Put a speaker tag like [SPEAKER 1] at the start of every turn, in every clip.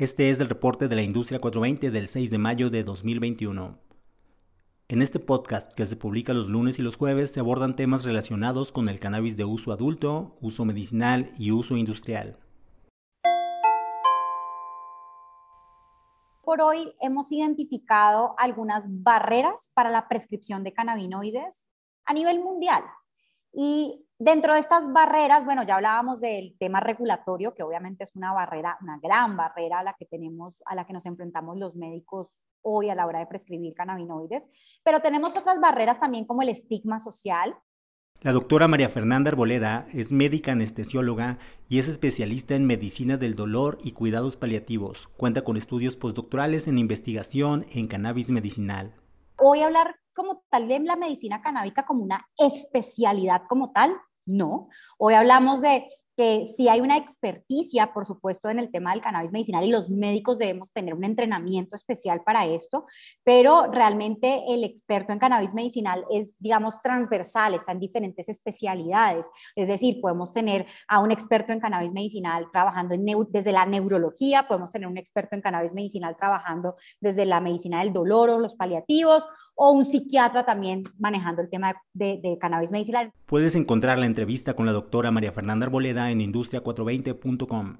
[SPEAKER 1] Este es el reporte de la industria 420 del 6 de mayo de 2021. En este podcast, que se publica los lunes y los jueves, se abordan temas relacionados con el cannabis de uso adulto, uso medicinal y uso industrial.
[SPEAKER 2] Por hoy hemos identificado algunas barreras para la prescripción de cannabinoides a nivel mundial. Y Dentro de estas barreras, bueno, ya hablábamos del tema regulatorio, que obviamente es una barrera, una gran barrera a la que tenemos, a la que nos enfrentamos los médicos hoy a la hora de prescribir cannabinoides, pero tenemos otras barreras también como el estigma social.
[SPEAKER 1] La doctora María Fernanda Arboleda es médica anestesióloga y es especialista en medicina del dolor y cuidados paliativos. Cuenta con estudios postdoctorales en investigación en cannabis medicinal.
[SPEAKER 2] Hoy hablar como tal de la medicina canábica como una especialidad como tal, no. Hoy hablamos de que si hay una experticia, por supuesto, en el tema del cannabis medicinal y los médicos debemos tener un entrenamiento especial para esto, pero realmente el experto en cannabis medicinal es, digamos, transversal, está en diferentes especialidades. Es decir, podemos tener a un experto en cannabis medicinal trabajando en desde la neurología, podemos tener un experto en cannabis medicinal trabajando desde la medicina del dolor o los paliativos, o un psiquiatra también manejando el tema de, de cannabis medicinal.
[SPEAKER 1] Puedes encontrar la entrevista con la doctora María Fernanda Arboleda en industria420.com.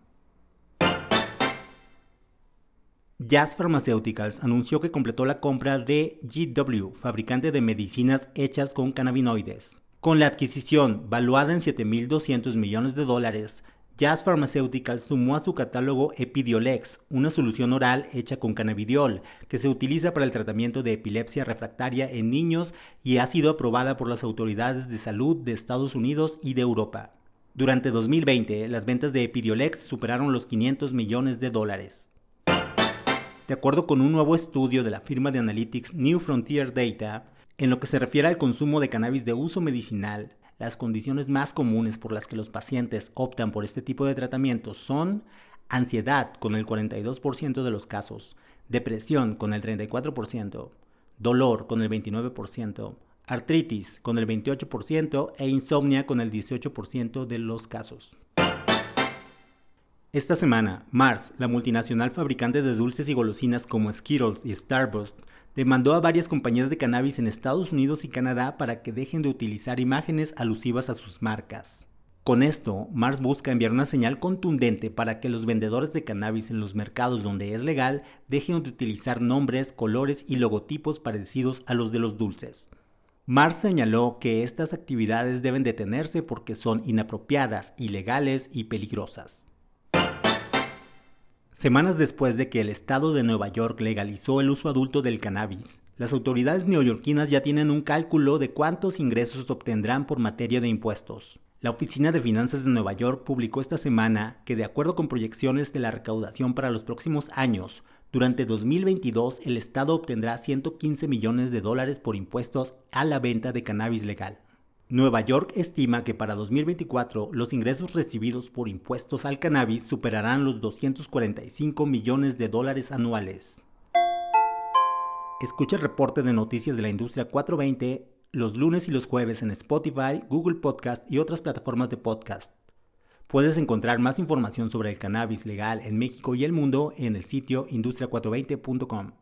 [SPEAKER 1] Jazz Pharmaceuticals anunció que completó la compra de GW, fabricante de medicinas hechas con cannabinoides. Con la adquisición, valuada en 7.200 millones de dólares, Jazz Pharmaceuticals sumó a su catálogo Epidiolex, una solución oral hecha con cannabidiol, que se utiliza para el tratamiento de epilepsia refractaria en niños y ha sido aprobada por las autoridades de salud de Estados Unidos y de Europa. Durante 2020, las ventas de Epidiolex superaron los 500 millones de dólares. De acuerdo con un nuevo estudio de la firma de analytics New Frontier Data, en lo que se refiere al consumo de cannabis de uso medicinal, las condiciones más comunes por las que los pacientes optan por este tipo de tratamiento son ansiedad con el 42% de los casos, depresión con el 34%, dolor con el 29%, artritis con el 28% e insomnia con el 18% de los casos. Esta semana, Mars, la multinacional fabricante de dulces y golosinas como Skittles y Starburst, demandó a varias compañías de cannabis en Estados Unidos y Canadá para que dejen de utilizar imágenes alusivas a sus marcas. Con esto, Mars busca enviar una señal contundente para que los vendedores de cannabis en los mercados donde es legal dejen de utilizar nombres, colores y logotipos parecidos a los de los dulces. Mars señaló que estas actividades deben detenerse porque son inapropiadas, ilegales y peligrosas. Semanas después de que el estado de Nueva York legalizó el uso adulto del cannabis, las autoridades neoyorquinas ya tienen un cálculo de cuántos ingresos obtendrán por materia de impuestos. La Oficina de Finanzas de Nueva York publicó esta semana que de acuerdo con proyecciones de la recaudación para los próximos años, durante 2022, el Estado obtendrá 115 millones de dólares por impuestos a la venta de cannabis legal. Nueva York estima que para 2024 los ingresos recibidos por impuestos al cannabis superarán los 245 millones de dólares anuales. Escucha el reporte de noticias de la industria 420 los lunes y los jueves en Spotify, Google Podcast y otras plataformas de podcast. Puedes encontrar más información sobre el cannabis legal en México y el mundo en el sitio industria420.com.